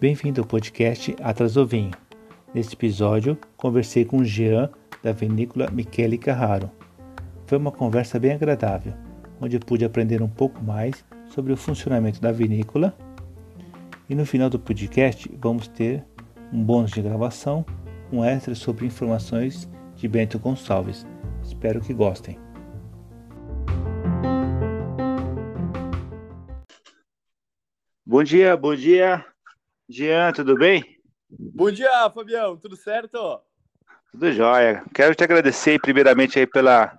Bem-vindo ao podcast Atrás do Vinho. Neste episódio, conversei com Jean da vinícola Michele Carraro. Foi uma conversa bem agradável, onde pude aprender um pouco mais sobre o funcionamento da vinícola. E no final do podcast, vamos ter um bônus de gravação, um extra sobre informações de Bento Gonçalves. Espero que gostem. Bom dia, bom dia. Jean, tudo bem? Bom dia, Fabião, tudo certo? Tudo jóia. Quero te agradecer primeiramente aí pela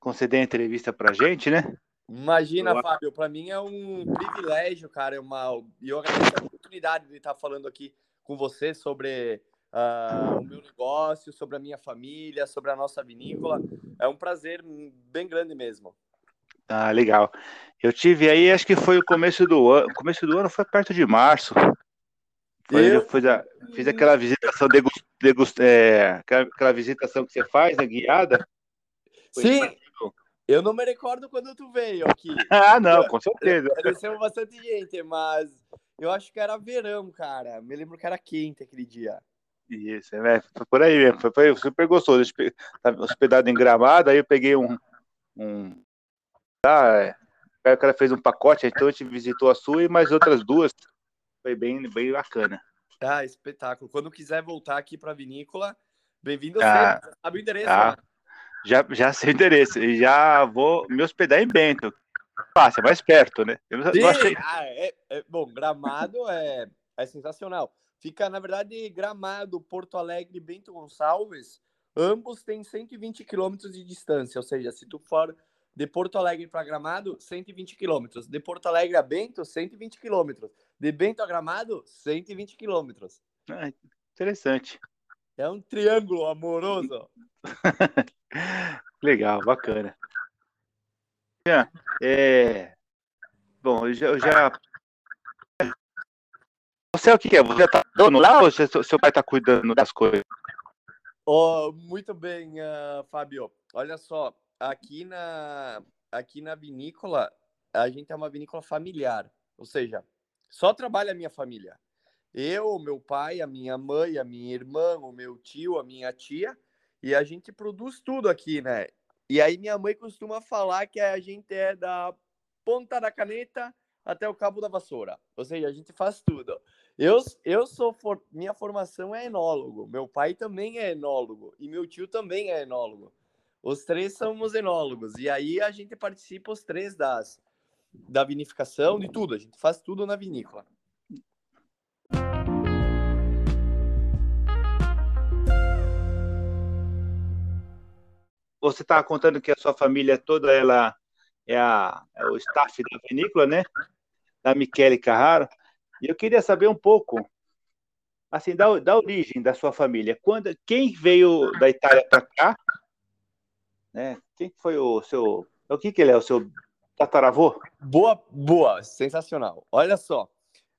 conceder a entrevista pra gente, né? Imagina, Olá. Fábio, para mim é um privilégio, cara, é uma e eu agradeço a oportunidade de estar falando aqui com você sobre uh, o meu negócio, sobre a minha família, sobre a nossa vinícola. É um prazer bem grande mesmo. Ah, legal. Eu tive aí, acho que foi o começo do ano, começo do ano foi perto de março. Foi, eu fiz, a, fiz aquela visitação degust, degust, é, aquela, visitação que você faz, né, guiada. Sim. Eu não me recordo quando tu veio aqui. ah, não, com certeza. Apareceu bastante gente, mas eu acho que era verão, cara. Me lembro que era quente aquele dia. Isso, é, foi por aí mesmo. Foi, foi super gostoso. Estava hospedado em Gramado, aí eu peguei um. um ah, é, o cara fez um pacote, então a gente visitou a sua e mais outras duas. Foi bem, bem bacana. Ah, espetáculo. Quando quiser voltar aqui para a vinícola, bem-vindo ah, sempre. Sabe o endereço, ah? Já, já sei o endereço. E já vou me hospedar em Bento. É mais perto, né? Eu Sim, achei... ah, é, é, bom, Gramado é, é sensacional. Fica, na verdade, Gramado, Porto Alegre e Bento Gonçalves, ambos têm 120 quilômetros de distância. Ou seja, se tu for de Porto Alegre para Gramado, 120 quilômetros. De Porto Alegre a Bento, 120 quilômetros. De Bento a Gramado, 120 quilômetros. Ah, interessante. É um triângulo amoroso. Legal, bacana. É... Bom, eu já, eu já... Você é o que é? Você tá dono lá ou seu pai tá cuidando das coisas? Oh, muito bem, uh, Fábio. Olha só, aqui na, aqui na vinícola, a gente é uma vinícola familiar, ou seja, só trabalha a minha família. Eu, meu pai, a minha mãe, a minha irmã, o meu tio, a minha tia, e a gente produz tudo aqui, né? E aí minha mãe costuma falar que a gente é da ponta da caneta até o cabo da vassoura. Ou seja, a gente faz tudo. Eu, eu sou for, minha formação é enólogo. Meu pai também é enólogo e meu tio também é enólogo. Os três somos enólogos. E aí a gente participa os três das da vinificação, de tudo. A gente faz tudo na vinícola. Você estava contando que a sua família toda ela é, a, é o staff da vinícola, né? Da Michele Carraro. E eu queria saber um pouco, assim, da, da origem da sua família. Quando, quem veio da Itália para cá né? Quem foi o seu. O que, que ele é? O seu tataravô? Boa, boa, sensacional. Olha só.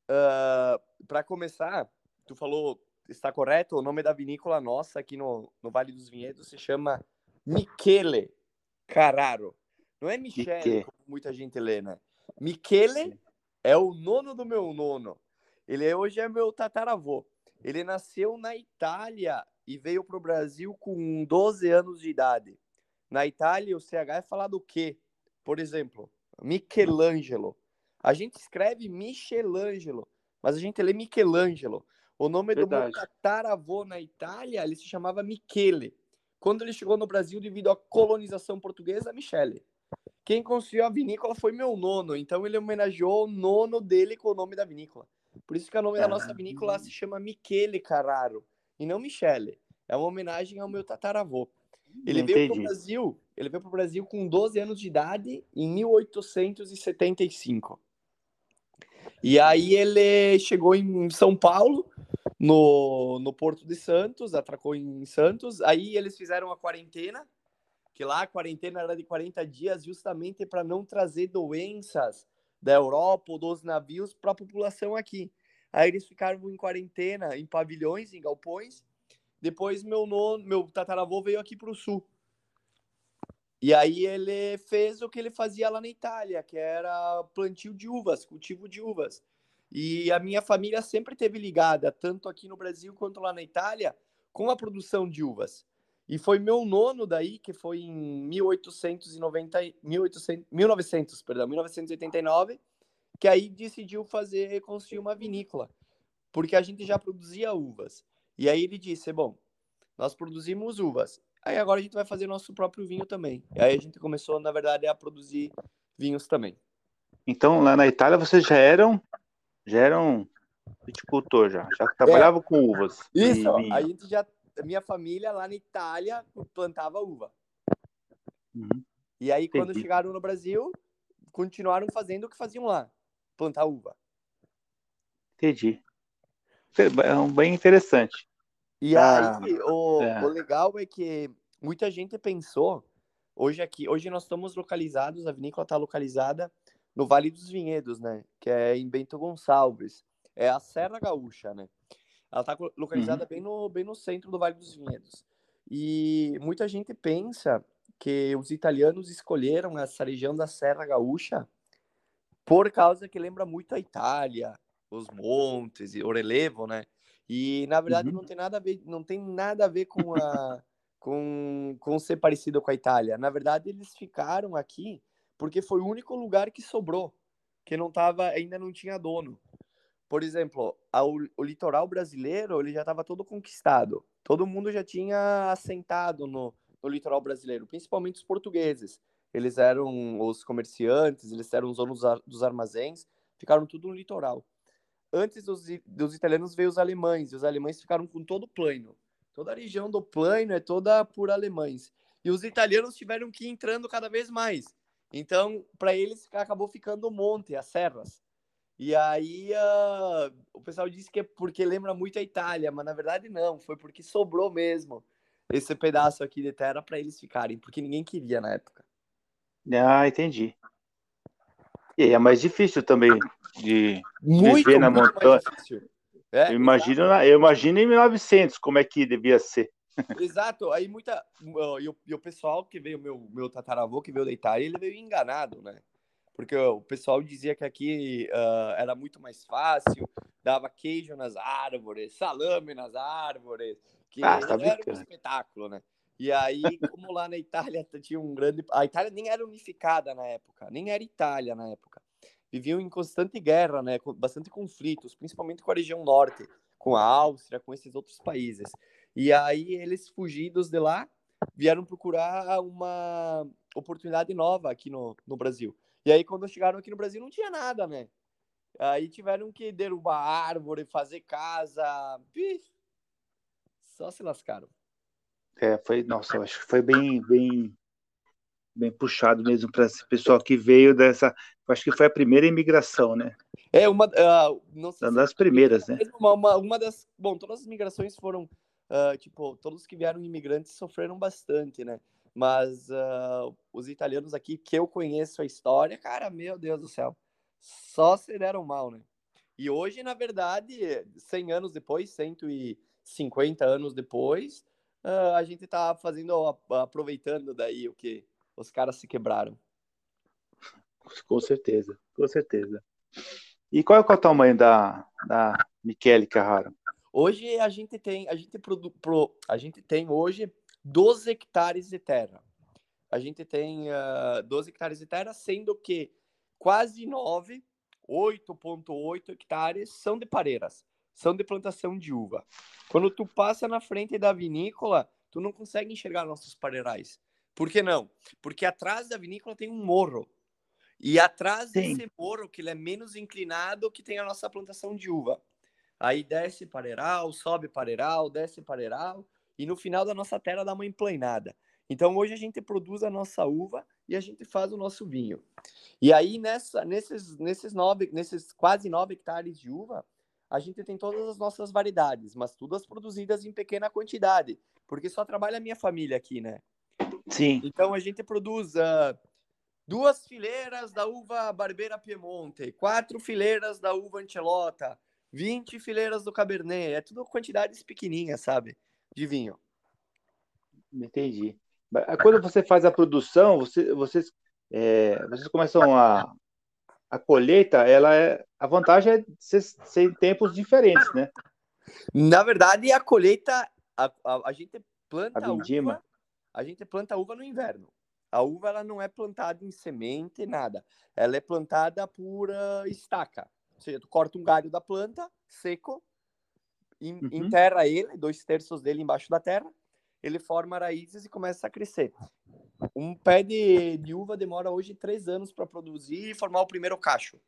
Uh, Para começar, tu falou, está correto? O nome da vinícola nossa aqui no, no Vale dos Vinhedos se chama Michele Carraro. Não é Michele, como muita gente lê, né? Michele é o nono do meu nono. Ele é, hoje é meu tataravô. Ele nasceu na Itália e veio para o Brasil com 12 anos de idade. Na Itália, o CH é falar do quê? Por exemplo, Michelangelo. A gente escreve Michelangelo, mas a gente lê Michelangelo. O nome Verdade. do meu tataravô na Itália, ele se chamava Michele. Quando ele chegou no Brasil, devido à colonização portuguesa, Michele. Quem construiu a vinícola foi meu nono, então ele homenageou o nono dele com o nome da vinícola. Por isso que o nome da nossa vinícola se chama Michele Carraro, e não Michele. É uma homenagem ao meu tataravô. Ele veio para o Brasil, ele veio para o Brasil com 12 anos de idade em 1875. E aí ele chegou em São Paulo, no, no Porto de Santos, atracou em Santos. Aí eles fizeram a quarentena, que lá a quarentena era de 40 dias, justamente para não trazer doenças da Europa ou dos navios para a população aqui. Aí eles ficaram em quarentena em pavilhões, em galpões, depois meu nono, meu tataravô veio aqui para o sul. E aí ele fez o que ele fazia lá na Itália, que era plantio de uvas, cultivo de uvas. E a minha família sempre teve ligada, tanto aqui no Brasil quanto lá na Itália, com a produção de uvas. E foi meu nono daí, que foi em 1890, 1800, 1900, perdão, 1989, que aí decidiu fazer, construir uma vinícola, porque a gente já produzia uvas. E aí ele disse, bom, nós produzimos uvas, aí agora a gente vai fazer nosso próprio vinho também. E aí a gente começou, na verdade, a produzir vinhos também. Então, lá na Itália, vocês já eram, já eram viticultor, já, já trabalhava é. com uvas. Isso, a gente já minha família lá na Itália plantava uva. Uhum. E aí, Entendi. quando chegaram no Brasil, continuaram fazendo o que faziam lá, plantar uva. Entendi. É bem interessante. E ah, aí, o, é. o legal é que muita gente pensou, hoje aqui, hoje nós estamos localizados, a vinícola está localizada no Vale dos Vinhedos, né? Que é em Bento Gonçalves. É a Serra Gaúcha, né? Ela está localizada uhum. bem, no, bem no centro do Vale dos Vinhedos. E muita gente pensa que os italianos escolheram essa região da Serra Gaúcha por causa que lembra muito a Itália, os montes e o relevo, né? E na verdade uhum. não tem nada a ver, não tem nada a ver com a com, com ser parecido com a Itália. Na verdade eles ficaram aqui porque foi o único lugar que sobrou, que não tava, ainda não tinha dono por exemplo, o litoral brasileiro ele já estava todo conquistado. Todo mundo já tinha assentado no, no litoral brasileiro, principalmente os portugueses. Eles eram os comerciantes, eles eram os donos dos armazéns, ficaram tudo no litoral. Antes dos, dos italianos veio os alemães, e os alemães ficaram com todo o plano. Toda a região do plano é toda por alemães. E os italianos tiveram que ir entrando cada vez mais. Então, para eles, acabou ficando o monte, as serras. E aí uh, o pessoal disse que é porque lembra muito a Itália, mas na verdade não, foi porque sobrou mesmo esse pedaço aqui de terra para eles ficarem, porque ninguém queria na época. Ah, entendi. E é mais difícil também de muito, viver na muito montanha. É, eu, imagino, eu imagino em 1900 como é que devia ser. Exato, aí muita. E o, e o pessoal que veio, meu, meu tataravô que veio da Itália, ele veio enganado, né? porque o pessoal dizia que aqui uh, era muito mais fácil, dava queijo nas árvores, salame nas árvores, que ah, tá era um espetáculo, né? E aí, como lá na Itália tinha um grande. A Itália nem era unificada na época, nem era Itália na época. Viviam em constante guerra, né? Com bastante conflitos, principalmente com a região norte, com a Áustria, com esses outros países. E aí, eles fugidos de lá vieram procurar uma oportunidade nova aqui no, no Brasil. E aí, quando chegaram aqui no Brasil, não tinha nada, né? Aí tiveram que derrubar árvore, fazer casa. Só se lascaram. É, foi, nossa, acho que foi bem, bem, bem puxado mesmo para esse pessoal que veio dessa. Acho que foi a primeira imigração, né? É, uma. Uh, não sei uma das primeiras, né? Uma, uma, uma, das. Bom, todas as migrações foram. Uh, tipo, todos que vieram imigrantes sofreram bastante, né? Mas uh, os italianos aqui, que eu conheço a história, cara, meu Deus do céu, só se deram mal, né? E hoje, na verdade, 100 anos depois, 150 anos depois, a gente tá fazendo, aproveitando daí o que os caras se quebraram. Com certeza, com certeza. E qual é o tamanho da, da Michele Carraro? Hoje a gente tem, a gente, produ, pro, a gente tem hoje 12 hectares de terra. A gente tem uh, ah, 12 hectares de terra, sendo que quase 9, 8,8 hectares são de pareiras, são de plantação de uva. Quando tu passa na frente da vinícola, tu não consegue enxergar nossos pareirais. Por que não? Porque atrás da vinícola tem um morro. E atrás Sim. desse morro, que ele é menos inclinado, que tem a nossa plantação de uva. Aí desce pareiral, sobe pareiral, desce pareiral, e no final da nossa terra dá uma emplanada. Então hoje a gente produz a nossa uva e a gente faz o nosso vinho. E aí nessa, nesses, nesses, nove, nesses quase nove hectares de uva, a gente tem todas as nossas variedades, mas todas produzidas em pequena quantidade, porque só trabalha a minha família aqui, né? Sim. Então a gente produz uh, duas fileiras da uva Barbeira Piemonte, quatro fileiras da uva Ancelota, 20 fileiras do Cabernet, é tudo quantidades pequenininhas, sabe? de vinho. Entendi. Quando você faz a produção, você, vocês, é, vocês começam a, a colheita, ela é, a vantagem é ser, ser em tempos diferentes, né? Na verdade, a colheita, a, a, a gente planta a uva, a gente planta uva no inverno. A uva ela não é plantada em semente, nada. Ela é plantada por uh, estaca. Ou seja, tu corta um galho da planta, seco, uhum. enterra ele, dois terços dele embaixo da terra, ele forma raízes e começa a crescer. Um pé de, de uva demora hoje três anos para produzir e formar o primeiro cacho.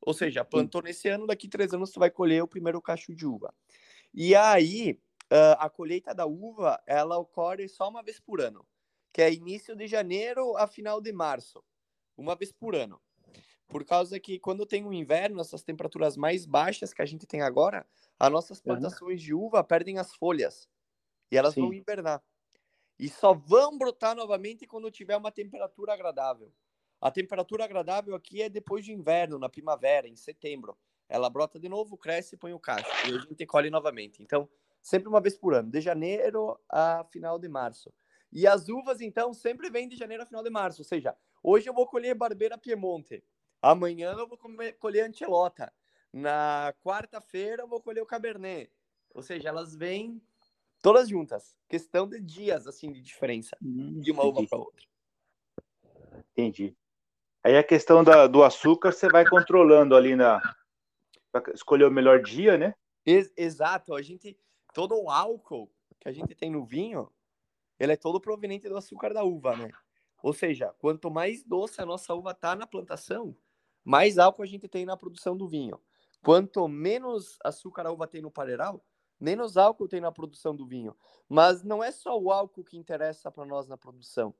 Ou seja, plantou nesse ano, daqui três anos tu vai colher o primeiro cacho de uva. E aí, uh, a colheita da uva, ela ocorre só uma vez por ano, que é início de janeiro a final de março, uma vez por ano. Por causa que quando tem o um inverno, essas temperaturas mais baixas que a gente tem agora, as nossas plantações uhum. de uva perdem as folhas e elas Sim. vão hibernar. E só vão brotar novamente quando tiver uma temperatura agradável. A temperatura agradável aqui é depois de inverno, na primavera, em setembro. Ela brota de novo, cresce e põe o cacho. E a gente colhe novamente. Então, sempre uma vez por ano, de janeiro a final de março. E as uvas, então, sempre vêm de janeiro a final de março. Ou seja, hoje eu vou colher Barbeira Piemonte. Amanhã eu vou colher Antelota. Na quarta-feira eu vou colher o Cabernet. Ou seja, elas vêm todas juntas. Questão de dias, assim, de diferença hum, de uma uva para outra. Entendi. Aí a questão da, do açúcar você vai controlando ali na escolher o melhor dia, né? Ex exato. A gente todo o álcool que a gente tem no vinho, ele é todo proveniente do açúcar da uva, né? Ou seja, quanto mais doce a nossa uva tá na plantação, mais álcool a gente tem na produção do vinho. Quanto menos açúcar a uva tem no menos álcool tem na produção do vinho. Mas não é só o álcool que interessa para nós na produção.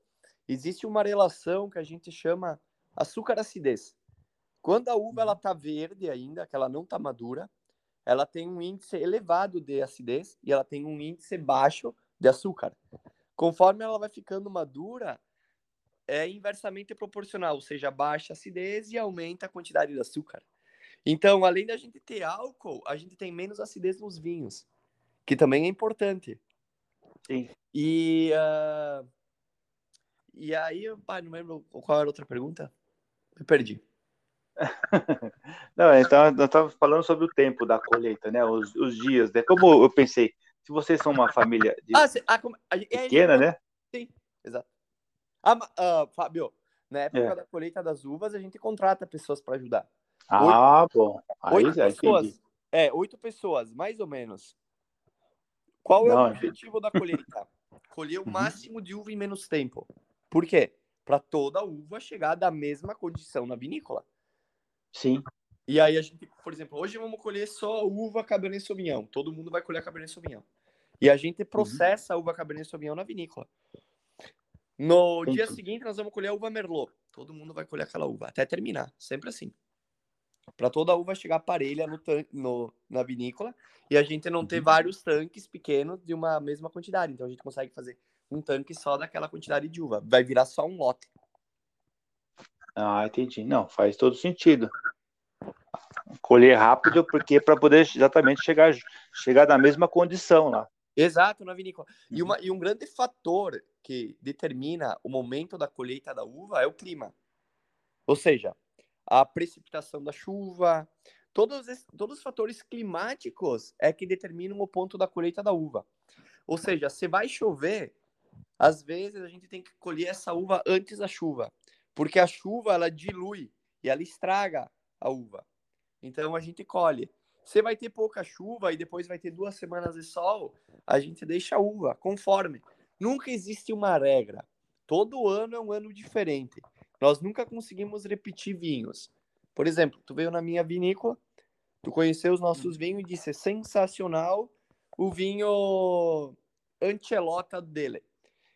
Existe uma relação que a gente chama Açúcar-acidez. Quando a uva ela está verde ainda, que ela não está madura, ela tem um índice elevado de acidez e ela tem um índice baixo de açúcar. Conforme ela vai ficando madura, é inversamente proporcional, ou seja, baixa a acidez e aumenta a quantidade de açúcar. Então, além da gente ter álcool, a gente tem menos acidez nos vinhos, que também é importante. Sim. E, uh... e aí, pai, não lembro qual era a outra pergunta. Me perdi. Não, então nós estávamos falando sobre o tempo da colheita, né? Os, os dias, né? Como eu pensei, se vocês são uma família de... ah, a, a, pequena, né? Sim, exato. Ah, uh, Fábio, na época é. da colheita das uvas, a gente contrata pessoas para ajudar. Ah, oito, bom. Aí oito já pessoas, entendi. É, oito pessoas, mais ou menos. Qual é Não, o objetivo da colheita? Colher o uhum. máximo de uva em menos tempo. Por quê? para toda uva chegar da mesma condição na vinícola. Sim. E aí a gente, por exemplo, hoje vamos colher só uva Cabernet Sauvignon. Todo mundo vai colher Cabernet Sauvignon. E a gente processa uhum. a uva Cabernet Sauvignon na vinícola. No Entendi. dia seguinte nós vamos colher a uva Merlot. Todo mundo vai colher aquela uva até terminar, sempre assim. Para toda a uva chegar parelha no, no, na vinícola e a gente não ter uhum. vários tanques pequenos de uma mesma quantidade. Então a gente consegue fazer um tanque só daquela quantidade de uva. Vai virar só um lote. Ah, entendi. Não, faz todo sentido. Colher rápido, porque para poder exatamente chegar, chegar na mesma condição lá. Exato, na vinícola. E, uma, e um grande fator que determina o momento da colheita da uva é o clima. Ou seja, a precipitação da chuva, todos, esses, todos os fatores climáticos é que determinam o ponto da colheita da uva. Ou seja, se vai chover, às vezes a gente tem que colher essa uva antes da chuva, porque a chuva ela dilui e ela estraga a uva. Então a gente colhe. Se vai ter pouca chuva e depois vai ter duas semanas de sol, a gente deixa a uva conforme. Nunca existe uma regra. Todo ano é um ano diferente. Nós nunca conseguimos repetir vinhos. Por exemplo, tu veio na minha vinícola, tu conheceu os nossos vinhos e disse sensacional o vinho Ancelota dele.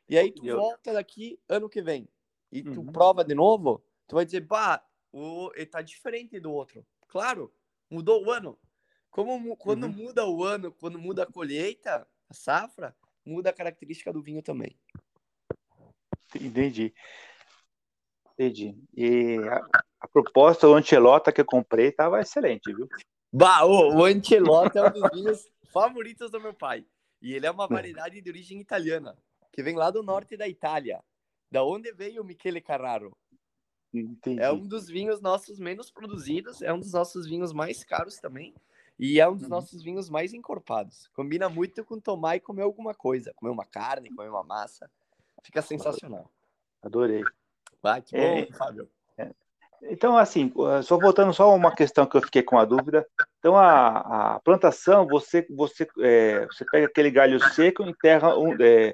E aí tu volta daqui ano que vem e tu uhum. prova de novo, tu vai dizer, bah, o, ele tá diferente do outro. Claro, mudou o ano. Como quando uhum. muda o ano, quando muda a colheita, a safra, muda a característica do vinho também. Entendi. Entendi. E a, a proposta, o Antelota que eu comprei, tava excelente, viu? Bah, o, o Antelota é um dos vinhos favoritos do meu pai. E ele é uma variedade de origem italiana. que vem lá do norte da Itália. Da onde veio o Michele Carraro? Entendi. É um dos vinhos nossos menos produzidos, é um dos nossos vinhos mais caros também. E é um dos Uhum. nossos vinhos mais encorpados. Combina muito com tomar e comer alguma coisa. Comer uma carne, comer uma massa. Fica sensacional. Adorei. Vai, que bom, É. Fábio. Então, assim, só voltando só uma questão que eu fiquei com a dúvida. Então, a, a plantação, você, você, é, você pega aquele galho seco e enterra um, é,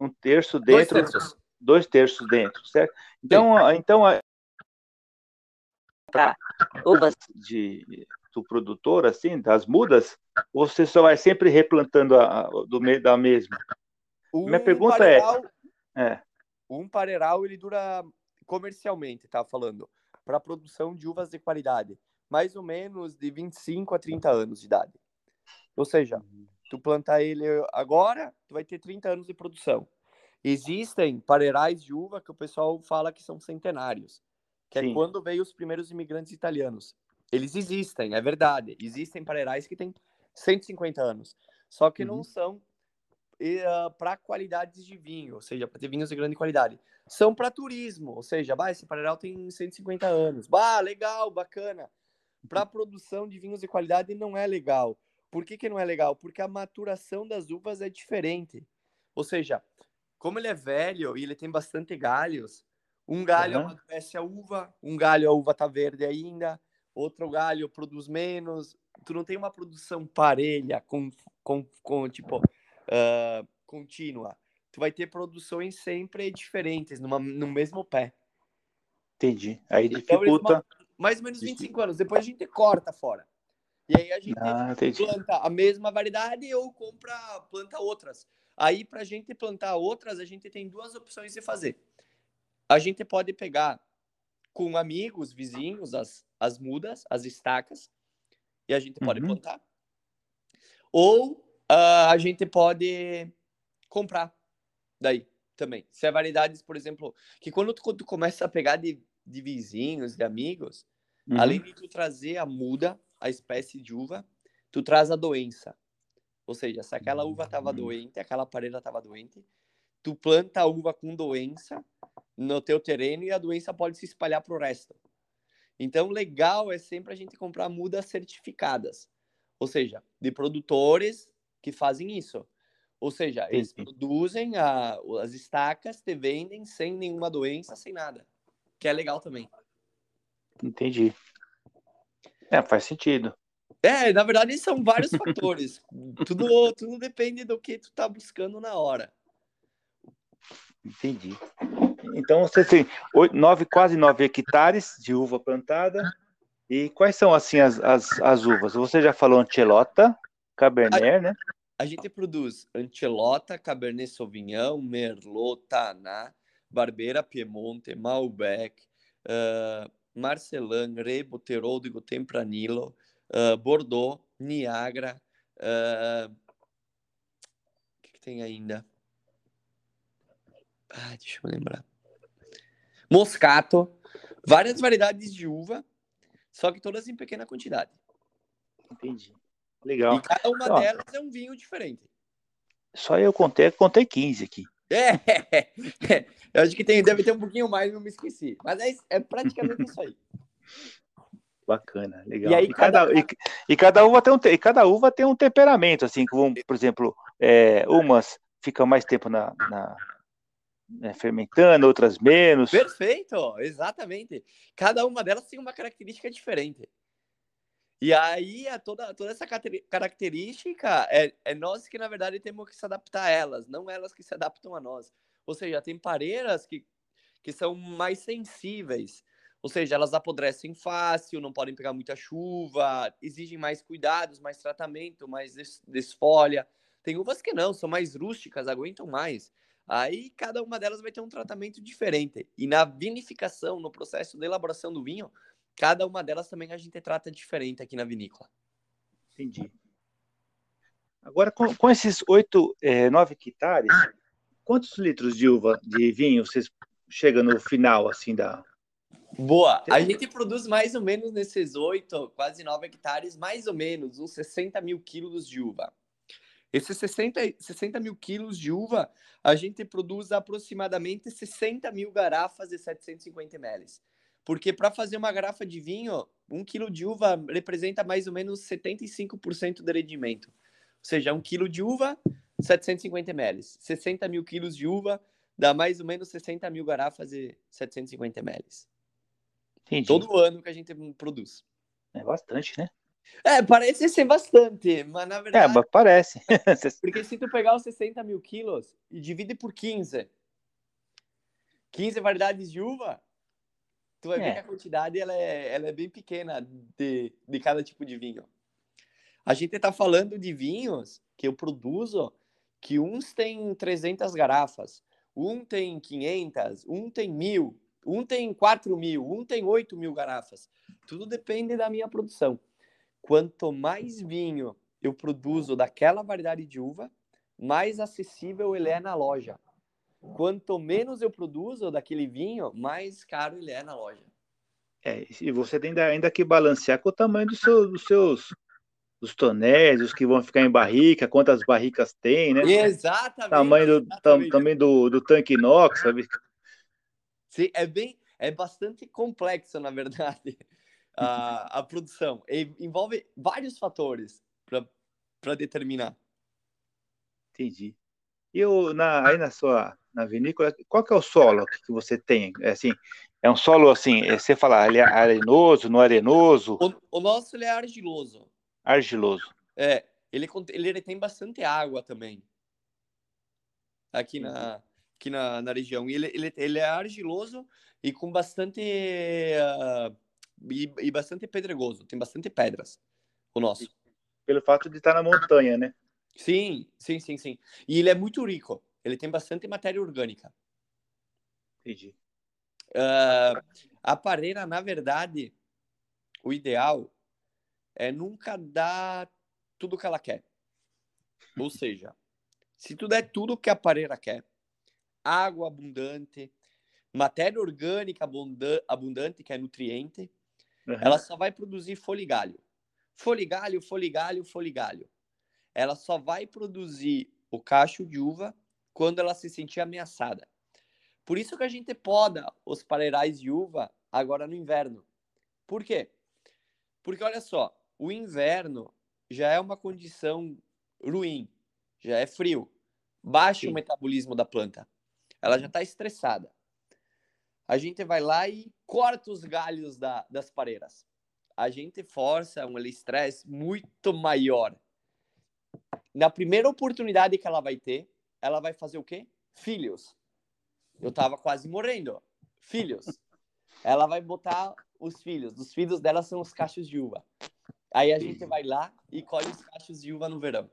um terço Dois dentro, terços. dois terços dentro, certo? Então, a- então a, Uvas. de, do produtor, assim, das mudas, você só vai sempre replantando a, a- do meio da mesma. Minha pergunta é- É, Um pareiral, ele dura comercialmente, tá falando, para produção de uvas de qualidade, mais ou menos de 25 a 30 anos de idade. Ou seja, tu plantar ele agora, tu vai ter 30 anos de produção. Existem pareirais de uva que o pessoal fala que são centenários, que Sim. é quando veio os primeiros imigrantes italianos. Eles existem, é verdade. Existem pareirais que têm 150 anos, só que não Uhum. São para qualidades de vinho, ou seja, para ter vinhos de grande qualidade. São para turismo, ou seja, bah, esse pareiral tem 150 anos. Bah, legal, bacana. Para produção de vinhos de qualidade não é legal. Por que, que não é legal? Porque a maturação das uvas é diferente. Ou seja, como ele é velho e ele tem bastante galhos, um galho Aham. amadurece a uva, um galho a uva tá verde ainda, outro galho produz menos. Tu não tem uma produção parelha, com, com, com tipo, ah, contínua. Tu vai ter produções sempre diferentes, numa, no mesmo pé. entendi. Aí Então, dificulta. Mais ou menos 25 anos. Depois a gente corta fora. E aí a gente Ah, planta a mesma variedade ou compra, planta outras. Aí, para a gente plantar outras, a gente tem duas opções de fazer. A gente pode pegar com amigos, vizinhos, as, as mudas, as estacas, e a gente pode Uhum. plantar. Ou ah, a gente pode comprar daí também. Se é variedades, por exemplo, que quando tu, quando tu começa a pegar de, de vizinhos, de amigos, Uhum. Além de tu trazer a muda, a espécie de uva, tu traz a doença. Ou seja, se aquela uva estava Hum. doente, aquela parelha estava doente, tu planta a uva com doença no teu terreno e a doença pode se espalhar para o resto. Então, legal é sempre a gente comprar mudas certificadas. Ou seja, de produtores que fazem isso. Ou seja, eles Entendi. produzem a- as estacas, te vendem sem nenhuma doença, sem nada. Que é legal também. Entendi. É, faz sentido. É, na verdade são vários fatores. tudo, tudo depende do que tu tá buscando na hora. Entendi. Então você tem oito, nove, quase nove hectares de uva plantada. E quais são assim as, as, as uvas? Você já falou Ancelota, Cabernet, né? A gente produz Ancelota, Cabernet Sauvignon, Merlot, Taná, Barbeira Piemonte, Malbec, uh, Marcelin, Rebo, Teroldigo, Tempranillo, uh, Bordeaux, Niagara. uh, O que, que tem ainda? Ah, deixa eu lembrar. Moscato. Várias variedades de uva, só que todas em pequena quantidade. Entendi. E Legal. cada uma Ó. delas é um vinho diferente. Só eu contei, contei 15 aqui. É, eu acho que tem, deve ter um pouquinho mais, não me esqueci. Mas é, é praticamente isso aí. Bacana, legal. E aí, E cada, cada- e, e cada uva tem um, e cada uva tem um temperamento, assim, vão, por exemplo, é, umas ficam mais tempo na, na- né, fermentando, outras menos. Perfeito, exatamente. Cada uma delas tem uma característica diferente. E aí, a toda, toda essa característica é, é nós que, na verdade, temos que se adaptar a elas, não elas que se adaptam a nós. Ou seja, tem pareiras que, que são mais sensíveis. Ou seja, elas apodrecem fácil, não podem pegar muita chuva, exigem mais cuidados, mais tratamento, mais des- desfolha. Tem uvas que não, são mais rústicas, aguentam mais. Aí cada uma delas vai ter um tratamento diferente. E na vinificação, no processo de elaboração do vinho, cada uma delas também a gente trata diferente aqui na vinícola. Entendi. Agora, com, com esses oito, é, nove hectares, quantos litros de uva, de vinho, vocês chegam no final, assim, da... Boa! A gente produz mais ou menos nesses oito, quase nove hectares, mais ou menos uns 60 mil quilos de uva. Esses 60, 60 mil quilos de uva, a gente produz aproximadamente 60 mil garrafas de 750 ml. Porque para fazer uma garrafa de vinho, um quilo de uva representa mais ou menos 75% do rendimento. Ou seja, um quilo de uva, 750 ml. 60 mil quilos de uva dá mais ou menos 60 mil garrafas de 750 ml. Entendi. Todo ano que a gente produz. É bastante, né? É, parece ser bastante, mas na verdade. É, mas parece. porque se tu pegar os 60 mil quilos e divide por 15, 15 variedades de uva, tu vai é. ver que a quantidade ela é, ela é bem pequena de, de cada tipo de vinho. A gente está falando de vinhos que eu produzo que uns tem 300 garrafas, um tem 500, um tem mil, um tem 4 mil, um tem 8 mil garrafas. Tudo depende da minha produção. Quanto mais vinho eu produzo daquela variedade de uva, mais acessível ele é na loja. Quanto menos eu produzo daquele vinho, mais caro ele é na loja. É, e você tem ainda, ainda que balancear com o tamanho do seu, dos seus dos tonéis, os que vão ficar em barrica, quantas barricas tem, né? Exatamente. Tamanho do, exatamente. também do, do tanque inox, sabe? Sim, é bem, é bastante complexo, na verdade, a, a produção. E envolve vários fatores para determinar. Entendi. E o, na, aí na sua na vinícola, qual que é o solo que você tem? É assim, é um solo assim, é, você fala, ele é arenoso, não arenoso? O, o nosso ele é argiloso. Argiloso. É, ele, ele tem bastante água também. Aqui na, aqui na, na região. E ele, ele, ele é argiloso e com bastante. Uh, e, e, bastante pedregoso. Tem bastante pedras. O nosso. Pelo fato de estar na montanha, né? Sim, sim, sim, sim. E ele é muito rico. Ele tem bastante matéria orgânica. Entendi. Uh, a pareira, na verdade, o ideal é nunca dar tudo que ela quer. Ou seja, se tu der tudo que a pareira quer, água abundante, matéria orgânica abundante, que é nutriente, uhum. ela só vai produzir foligalho. Foligalho, foligalho, foligalho. Ela só vai produzir o cacho de uva quando ela se sentir ameaçada. Por isso que a gente poda os pareirais de uva agora no inverno. Por quê? Porque olha só, o inverno já é uma condição ruim, já é frio, baixo Sim. o metabolismo da planta. Ela já está estressada. A gente vai lá e corta os galhos da, das pareiras. A gente força um estresse muito maior. Na primeira oportunidade que ela vai ter, ela vai fazer o quê? Filhos. Eu tava quase morrendo. Filhos. Ela vai botar os filhos. Os filhos dela são os cachos de uva. Aí a gente vai lá e colhe os cachos de uva no verão.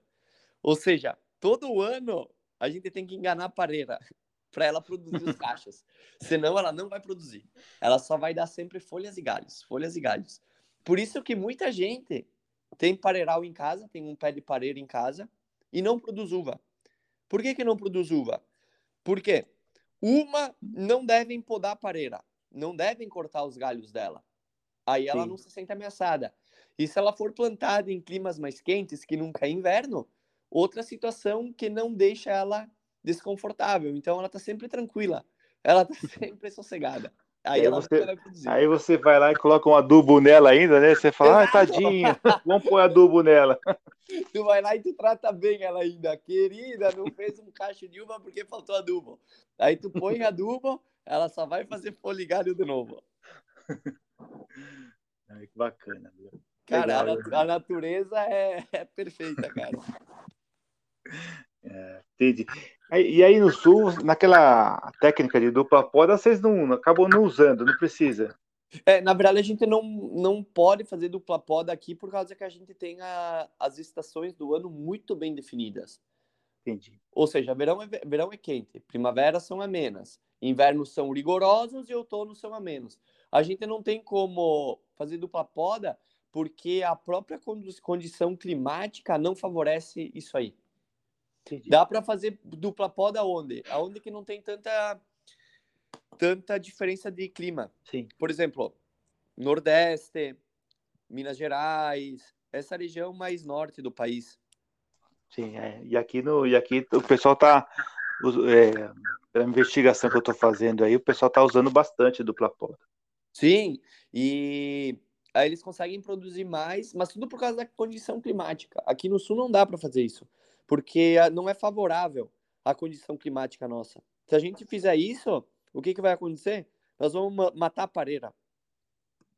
Ou seja, todo ano a gente tem que enganar a pareira para ela produzir os cachos. Senão ela não vai produzir. Ela só vai dar sempre folhas e galhos, folhas e galhos. Por isso que muita gente tem pareiral em casa, tem um pé de pareira em casa e não produz uva. Por que, que não produz uva? Porque uma não devem podar a pareira, não devem cortar os galhos dela. Aí ela Sim. não se sente ameaçada. E se ela for plantada em climas mais quentes, que nunca é inverno, outra situação que não deixa ela desconfortável. Então ela está sempre tranquila, ela está sempre sossegada. Aí, aí você. Aí você vai lá e coloca um adubo nela ainda, né? Você fala, ah, tadinha, vamos pôr adubo nela. Tu vai lá e tu trata bem ela ainda. Querida, não fez um cacho de uva porque faltou adubo. Aí tu põe adubo, ela só vai fazer foligário de novo. Ai, que bacana. Cara, a, a, natureza é, é perfeita, cara. É, entendi. E aí no sul, naquela técnica de dupla poda, vocês não acabam não usando, não precisa. É, na verdade, a gente não, não pode fazer dupla poda aqui por causa que a gente tem a, as estações do ano muito bem definidas. Entendi. Ou seja, verão é, verão é quente, primavera são amenas, inverno são rigorosos e outono são amenos. A gente não tem como fazer dupla poda porque a própria condição climática não favorece isso aí. Entendi. Dá para fazer dupla poda onde? Aonde que não tem tanta tanta diferença de clima. Sim. Por exemplo, Nordeste, Minas Gerais, essa região mais norte do país. Sim, é. E aqui no e aqui o pessoal tá é, pela investigação que eu estou fazendo aí, o pessoal está usando bastante dupla poda. Sim, e aí eles conseguem produzir mais, mas tudo por causa da condição climática. Aqui no sul não dá para fazer isso, porque não é favorável a condição climática nossa. Se a gente fizer isso, o que, que vai acontecer? Nós vamos matar a pareira.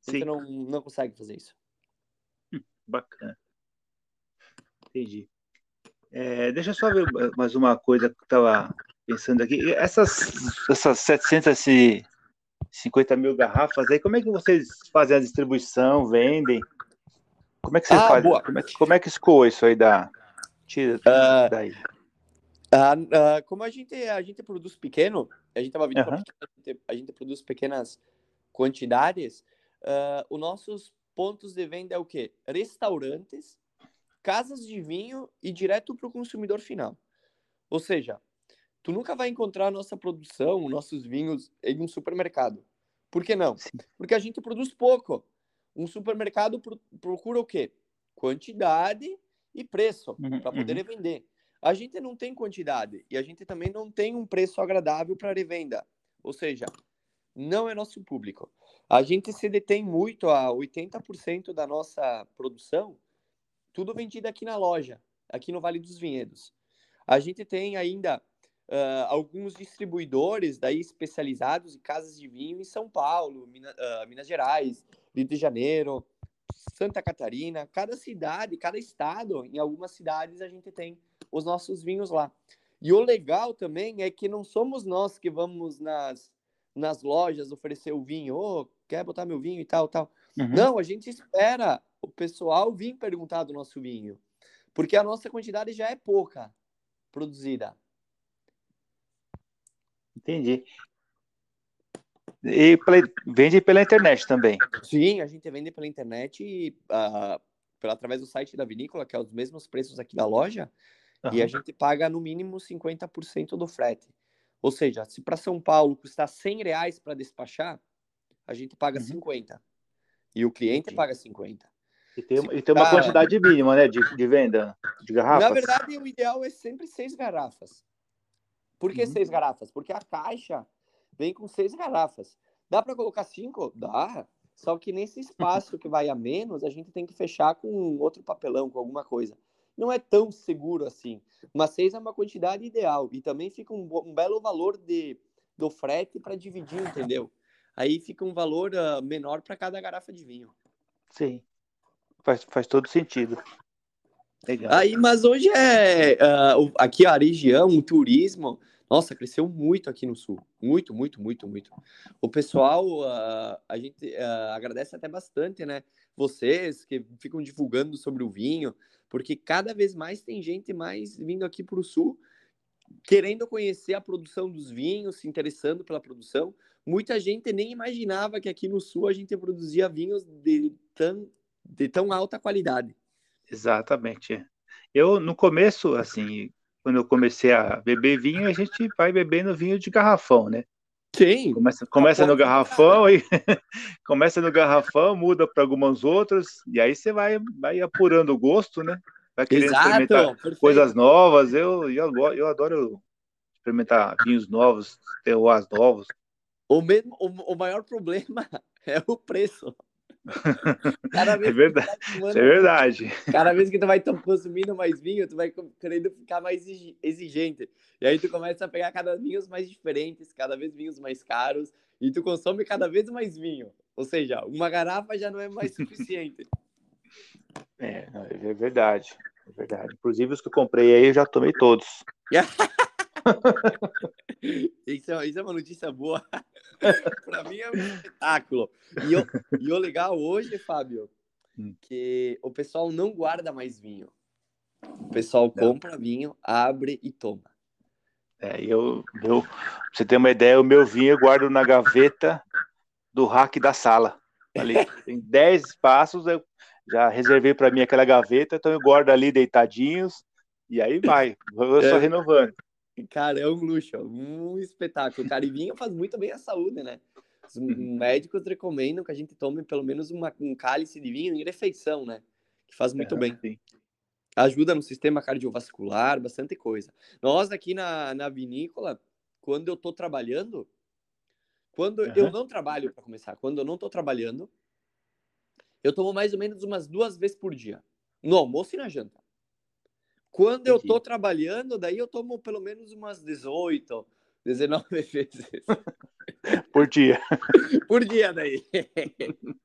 Sim. Você não, não consegue fazer isso. Hum, bacana. Entendi. É, deixa eu só ver mais uma coisa que eu estava pensando aqui. Essas, essas 750 mil garrafas aí, como é que vocês fazem a distribuição, vendem? Como é que vocês ah, fazem? Boa. Como é, como é que escoa isso aí da. Tira uh, daí. Uh, uh, como a gente, a gente produz pequeno, a gente uhum. a, gente, a gente produz pequenas quantidades, os nossos pontos de venda é o quê? Restaurantes, casas de vinho e direto para o consumidor final. Ou seja, tu nunca vai encontrar a nossa produção, nossos vinhos em um supermercado. Por que não? Sim. Porque a gente produz pouco. Um supermercado procura o quê? Quantidade e preço uhum, para poder uhum. vender. A gente não tem quantidade e a gente também não tem um preço agradável para revenda. Ou seja, não é nosso público. A gente se detém muito a 80% da nossa produção, tudo vendido aqui na loja, aqui no Vale dos Vinhedos. A gente tem ainda uh, alguns distribuidores daí especializados em casas de vinho em São Paulo, Minas, uh, Minas Gerais, Rio de Janeiro, Santa Catarina. Cada cidade, cada estado, em algumas cidades a gente tem os nossos vinhos lá. E o legal também é que não somos nós que vamos nas, nas lojas oferecer o vinho, oh, quer botar meu vinho e tal, tal. Uhum. Não, a gente espera o pessoal vir perguntar do nosso vinho, porque a nossa quantidade já é pouca produzida. Entendi. E vende pela internet também? Sim, a gente vende pela internet e uh, pela, através do site da vinícola, que é os mesmos preços aqui da loja, uhum. e a gente paga no mínimo 50% do frete. Ou seja, se para São Paulo custar 100 reais para despachar, a gente paga uhum. 50. E o cliente Entendi. paga 50. E tem, e tem uma quantidade mínima, né, de, de venda de garrafas? Na verdade, o ideal é sempre seis garrafas. Por que uhum. seis garrafas? Porque a caixa vem com seis garrafas. Dá para colocar cinco? Dá. Só que nesse espaço que vai a menos, a gente tem que fechar com outro papelão, com alguma coisa. Não é tão seguro assim. Mas seis é uma quantidade ideal. E também fica um, um belo valor de, do frete para dividir, entendeu? Aí fica um valor uh, menor para cada garrafa de vinho. Sim. Faz, faz todo sentido. Legal. Aí, mas hoje é uh, aqui a região, o turismo, nossa, cresceu muito aqui no sul, muito, muito, muito, muito. O pessoal, uh, a gente uh, agradece até bastante, né? Vocês que ficam divulgando sobre o vinho, porque cada vez mais tem gente mais vindo aqui para o sul, querendo conhecer a produção dos vinhos, se interessando pela produção. Muita gente nem imaginava que aqui no sul a gente produzia vinhos de tão, de tão alta qualidade. Exatamente. Eu, no começo, assim, quando eu comecei a beber vinho, a gente vai bebendo vinho de garrafão, né? Sim. Começa, começa no garrafão e começa no garrafão, muda para algumas outras, e aí você vai, vai apurando o gosto, né? Vai querendo Exato, experimentar perfeito. coisas novas. Eu, eu, eu adoro experimentar vinhos novos, terroirs novos. O, mesmo, o, o maior problema é o preço. É verdade. Tomando, é verdade. Cada vez que tu vai consumindo mais vinho, tu vai querendo ficar mais exigente. E aí tu começa a pegar cada vinhos mais diferentes, cada vez vinhos mais caros, e tu consome cada vez mais vinho. Ou seja, uma garrafa já não é mais suficiente. É, é verdade. É verdade. Inclusive os que eu comprei aí eu já tomei todos. isso, é, isso é uma notícia boa. para mim é um espetáculo. E o, e o legal hoje, Fábio, hum. que o pessoal não guarda mais vinho. O pessoal compra vinho, abre e toma. É, eu, eu, pra você ter uma ideia, o meu vinho eu guardo na gaveta do rack da sala. Ali, tem 10 espaços, eu já reservei para mim aquela gaveta, então eu guardo ali deitadinhos, e aí vai, eu só é. renovando. Cara, é um luxo, um espetáculo. Cara, e vinho faz muito bem à saúde, né? Os uhum. médicos recomendam que a gente tome pelo menos uma, um cálice de vinho em refeição, né? Que faz muito é, bem. Sim. ajuda no sistema cardiovascular, bastante coisa. Nós aqui na, na vinícola, quando eu tô trabalhando, quando uhum. eu não trabalho, para começar, quando eu não tô trabalhando, eu tomo mais ou menos umas duas vezes por dia, no almoço e na janta. Quando Entendi. eu tô trabalhando, daí eu tomo pelo menos umas 18, 19 vezes. por dia. por dia daí.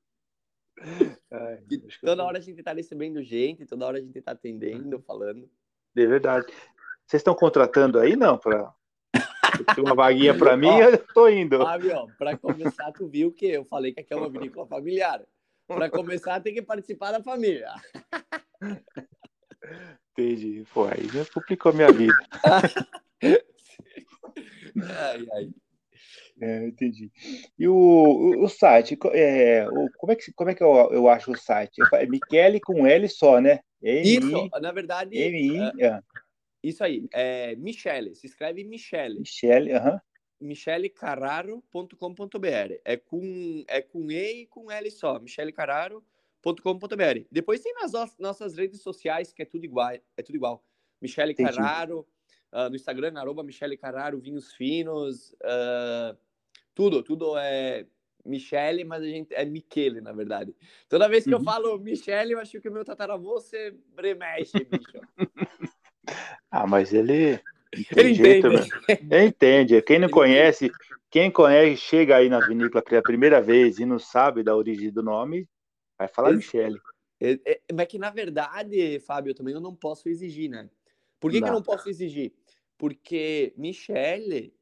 Ai, toda hora a gente tá recebendo gente, toda hora a gente tá atendendo, falando. É verdade. Vocês estão contratando aí, não? Para uma vaguinha para mim, ó, eu tô indo. Fábio, para começar, tu viu que eu falei que aqui é uma vinícola familiar. Para começar, tem que participar da família. Entendi. Pô, aí já complicou minha vida. ai, ai. É, entendi. E o, o, o site, é, o, como, é que, como é que eu, eu acho o site? É Michele com L só, né? M isso, na verdade. M -I, é, isso aí, é Michele, se escreve Michele. Michele, aham. Uh -huh. michelecarraro.com.br. É com, é com E e com L só, michelecarraro.com.br. Depois tem nas nossas redes sociais, que é tudo igual. É tudo igual. Michele Carraro, uh, no Instagram, arroba Michele Carraro, Vinhos Finos, uh, tudo, tudo é Michele, mas a gente é Michele, na verdade. Toda vez que uhum. eu falo Michele, eu acho que o meu tataravô se bremexe, bicho. ah, mas ele. Ele jeito, entende. Ele entende. Quem não ele conhece, entende. quem conhece, chega aí na vinícola pela primeira vez e não sabe da origem do nome, vai falar Esse... Michele. É, é, mas que na verdade, Fábio, também eu não posso exigir, né? Por que, não. que eu não posso exigir? Porque Michele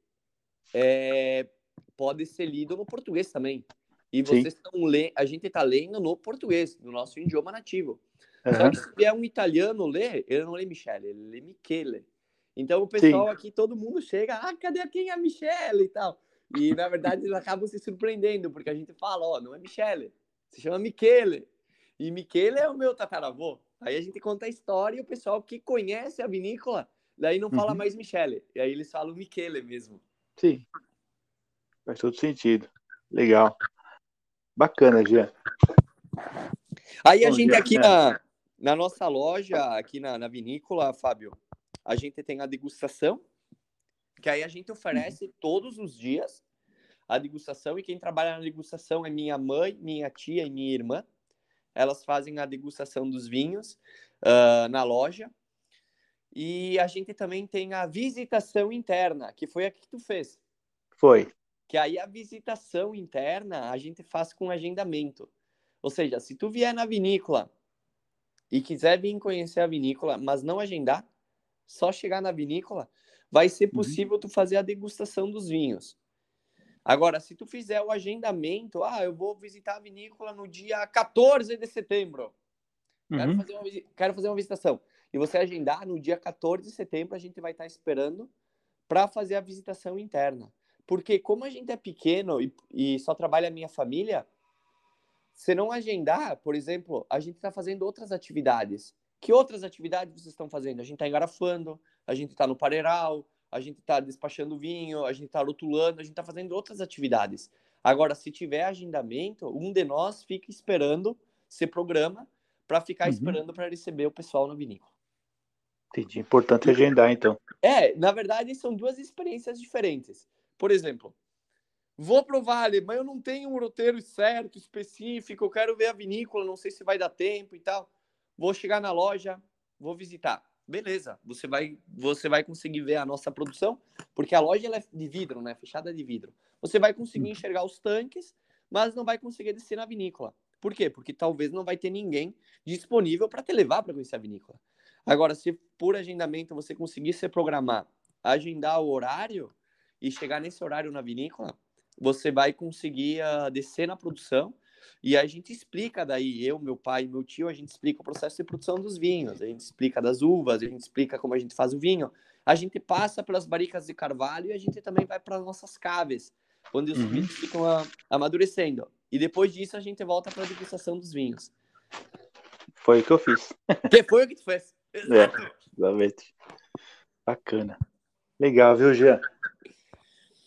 é, pode ser lido no português também. E vocês estão lendo, a gente está lendo no português, no nosso idioma nativo. Uhum. Só que se é um italiano ler, ele não lê Michele, ele lê Michele. Então o pessoal Sim. aqui, todo mundo chega, ah, cadê quem é a Michele e tal. E na verdade eles acabam se surpreendendo, porque a gente fala, ó, oh, não é Michele, se chama Michele. E Michele é o meu tataravô. Aí a gente conta a história e o pessoal que conhece a vinícola, daí não fala uhum. mais Michele. E aí eles falam Michele mesmo. Sim. Faz todo sentido. Legal. Bacana, Jean. Aí a Bom, gente aqui na, na nossa loja, aqui na, na vinícola, Fábio, a gente tem a degustação, que aí a gente oferece uhum. todos os dias a degustação, e quem trabalha na degustação é minha mãe, minha tia e minha irmã. Elas fazem a degustação dos vinhos uh, na loja. E a gente também tem a visitação interna, que foi a que tu fez. Foi. Que aí a visitação interna a gente faz com agendamento. Ou seja, se tu vier na vinícola e quiser vir conhecer a vinícola, mas não agendar, só chegar na vinícola, vai ser uhum. possível uhum. tu fazer a degustação dos vinhos. Agora, se tu fizer o agendamento, ah, eu vou visitar a vinícola no dia 14 de setembro. Uhum. Quero, fazer uma, quero fazer uma visitação. E você agendar no dia 14 de setembro, a gente vai estar esperando para fazer a visitação interna. Porque como a gente é pequeno e, e só trabalha a minha família, se não agendar, por exemplo, a gente está fazendo outras atividades. Que outras atividades vocês estão fazendo? A gente está engarrafando, a gente está no pareiral, a gente está despachando vinho, a gente está rotulando, a gente está fazendo outras atividades. Agora, se tiver agendamento, um de nós fica esperando, se programa, para ficar uhum. esperando para receber o pessoal na vinícola. Entendi. Importante agendar, então. É, na verdade, são duas experiências diferentes. Por exemplo, vou pro Vale, mas eu não tenho um roteiro certo, específico, eu quero ver a vinícola, não sei se vai dar tempo e tal. Vou chegar na loja, vou visitar. Beleza, você vai, você vai conseguir ver a nossa produção, porque a loja é de vidro, né? Fechada de vidro. Você vai conseguir uhum. enxergar os tanques, mas não vai conseguir descer na vinícola. Por quê? Porque talvez não vai ter ninguém disponível para te levar para conhecer a vinícola. Agora, se por agendamento você conseguir se programar, agendar o horário, e chegar nesse horário na vinícola, você vai conseguir uh, descer na produção e a gente explica daí, eu, meu pai e meu tio, a gente explica o processo de produção dos vinhos, a gente explica das uvas, a gente explica como a gente faz o vinho, a gente passa pelas barricas de carvalho e a gente também vai para as nossas caves, onde os uhum. vinhos ficam a, amadurecendo. E depois disso a gente volta para a degustação dos vinhos. Foi o que eu fiz. Que foi o que tu fez. Exato. É, exatamente. Bacana. Legal, viu, Jean?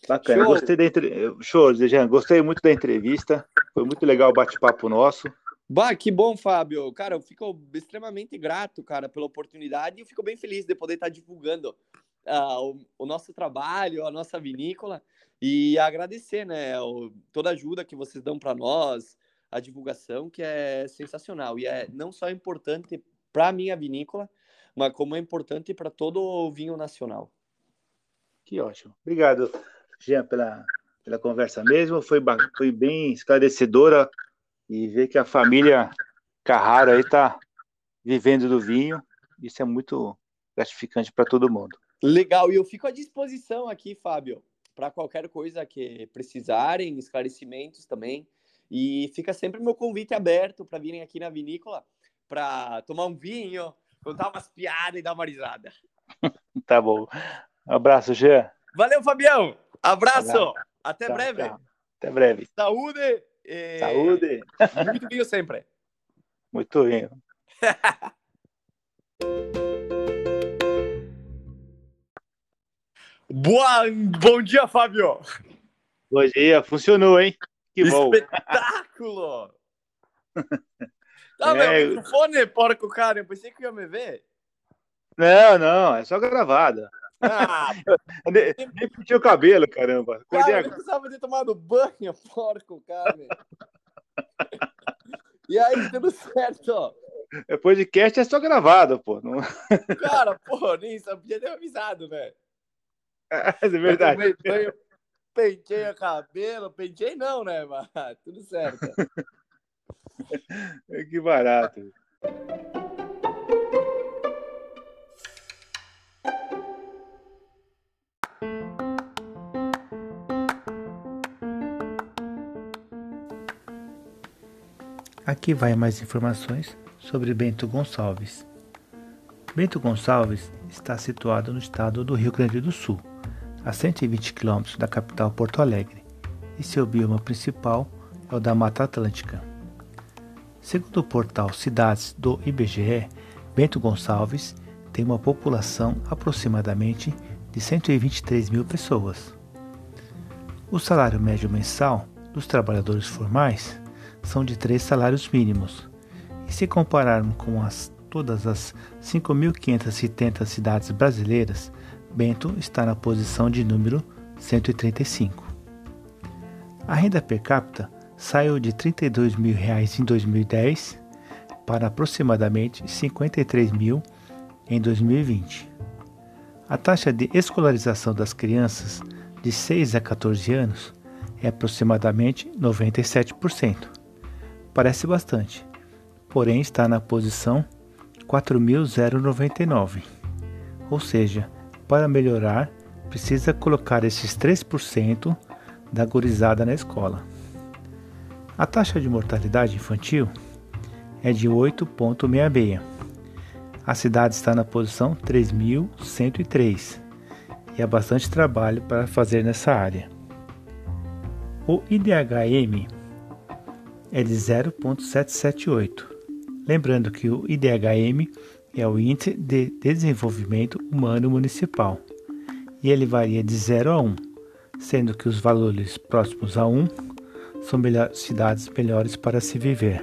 Bacana, Show. gostei da entre... Show, Jean, gostei muito da entrevista. Foi muito legal o bate-papo nosso. Bah, que bom, Fábio. Cara, eu fico extremamente grato, cara, pela oportunidade e eu fico bem feliz de poder estar divulgando uh, o, o, nosso trabalho, a nossa vinícola e agradecer, né, o, toda a ajuda que vocês dão para nós, a divulgação, que é sensacional. E é não só importante para a minha vinícola, mas como é importante para todo o vinho nacional. Que ótimo. Obrigado, Jean, pela, pela conversa mesmo. Foi, foi bem esclarecedora e ver que a família Carrara aí está vivendo do vinho. Isso é muito gratificante para todo mundo. Legal, e eu fico à disposição aqui, Fábio, para qualquer coisa que precisarem, esclarecimentos também. E fica sempre meu convite aberto para virem aqui na vinícola para tomar um vinho, contar umas piadas e dar uma risada. tá bom. Um abraço, Jean. Valeu, Fabião. Abraço. Abraço. Até tchau, breve. Tchau. Até breve. Saúde. E... Saúde. Muito vinho sempre. Muito vinho. Boa, bom dia, Fábio. Bom dia, funcionou, hein? Que bom. Espetáculo! Tá, é... meu microfone, porco, cara. Eu pensei que ia me ver. Não, não, é só gravada. Ah, nem, nem o cabelo, caramba. Cara, eu precisava ter tomado banho, porco, cara. e aí, tudo certo, ó. É podcast é só gravado, pô. Não... Cara, pô, nem sabia ter avisado, né? É, verdade. Eu pentei o cabelo, pentei não, né? Mas tudo certo. que barato. Aqui vai mais informações sobre Bento Gonçalves. Bento Gonçalves está situado no estado do Rio Grande do Sul, a 120 quilômetros da capital Porto Alegre, e seu bioma principal é o da Mata Atlântica. Segundo o portal Cidades do IBGE, Bento Gonçalves tem uma população aproximadamente de 123 mil pessoas. O salário médio mensal dos trabalhadores formais são de três salários mínimos, e se compararmos com as, todas as 5.570 cidades brasileiras, Bento está na posição de número 135. A renda per capita saiu de R$ 32 mil em 2010 para aproximadamente R$ 53 mil em 2020. A taxa de escolarização das crianças de 6 a 14 anos é aproximadamente 97%. Parece bastante, porém está na posição 4.099. Ou seja, para melhorar, precisa colocar esses 3% da gurizada na escola. A taxa de mortalidade infantil é de 8,66. A cidade está na posição 3.103 e há bastante trabalho para fazer nessa área. O IDHM é de 0,778. Lembrando que o IDHM é o Índice de Desenvolvimento Humano Municipal, e ele varia de 0 a 1, sendo que os valores próximos a 1 são melhor, cidades melhores para se viver.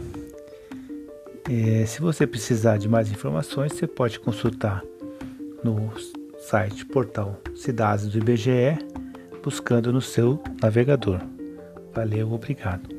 É, se você precisar de mais informações, você pode consultar no site portal Cidades do IBGE, buscando no seu navegador. Valeu, obrigado.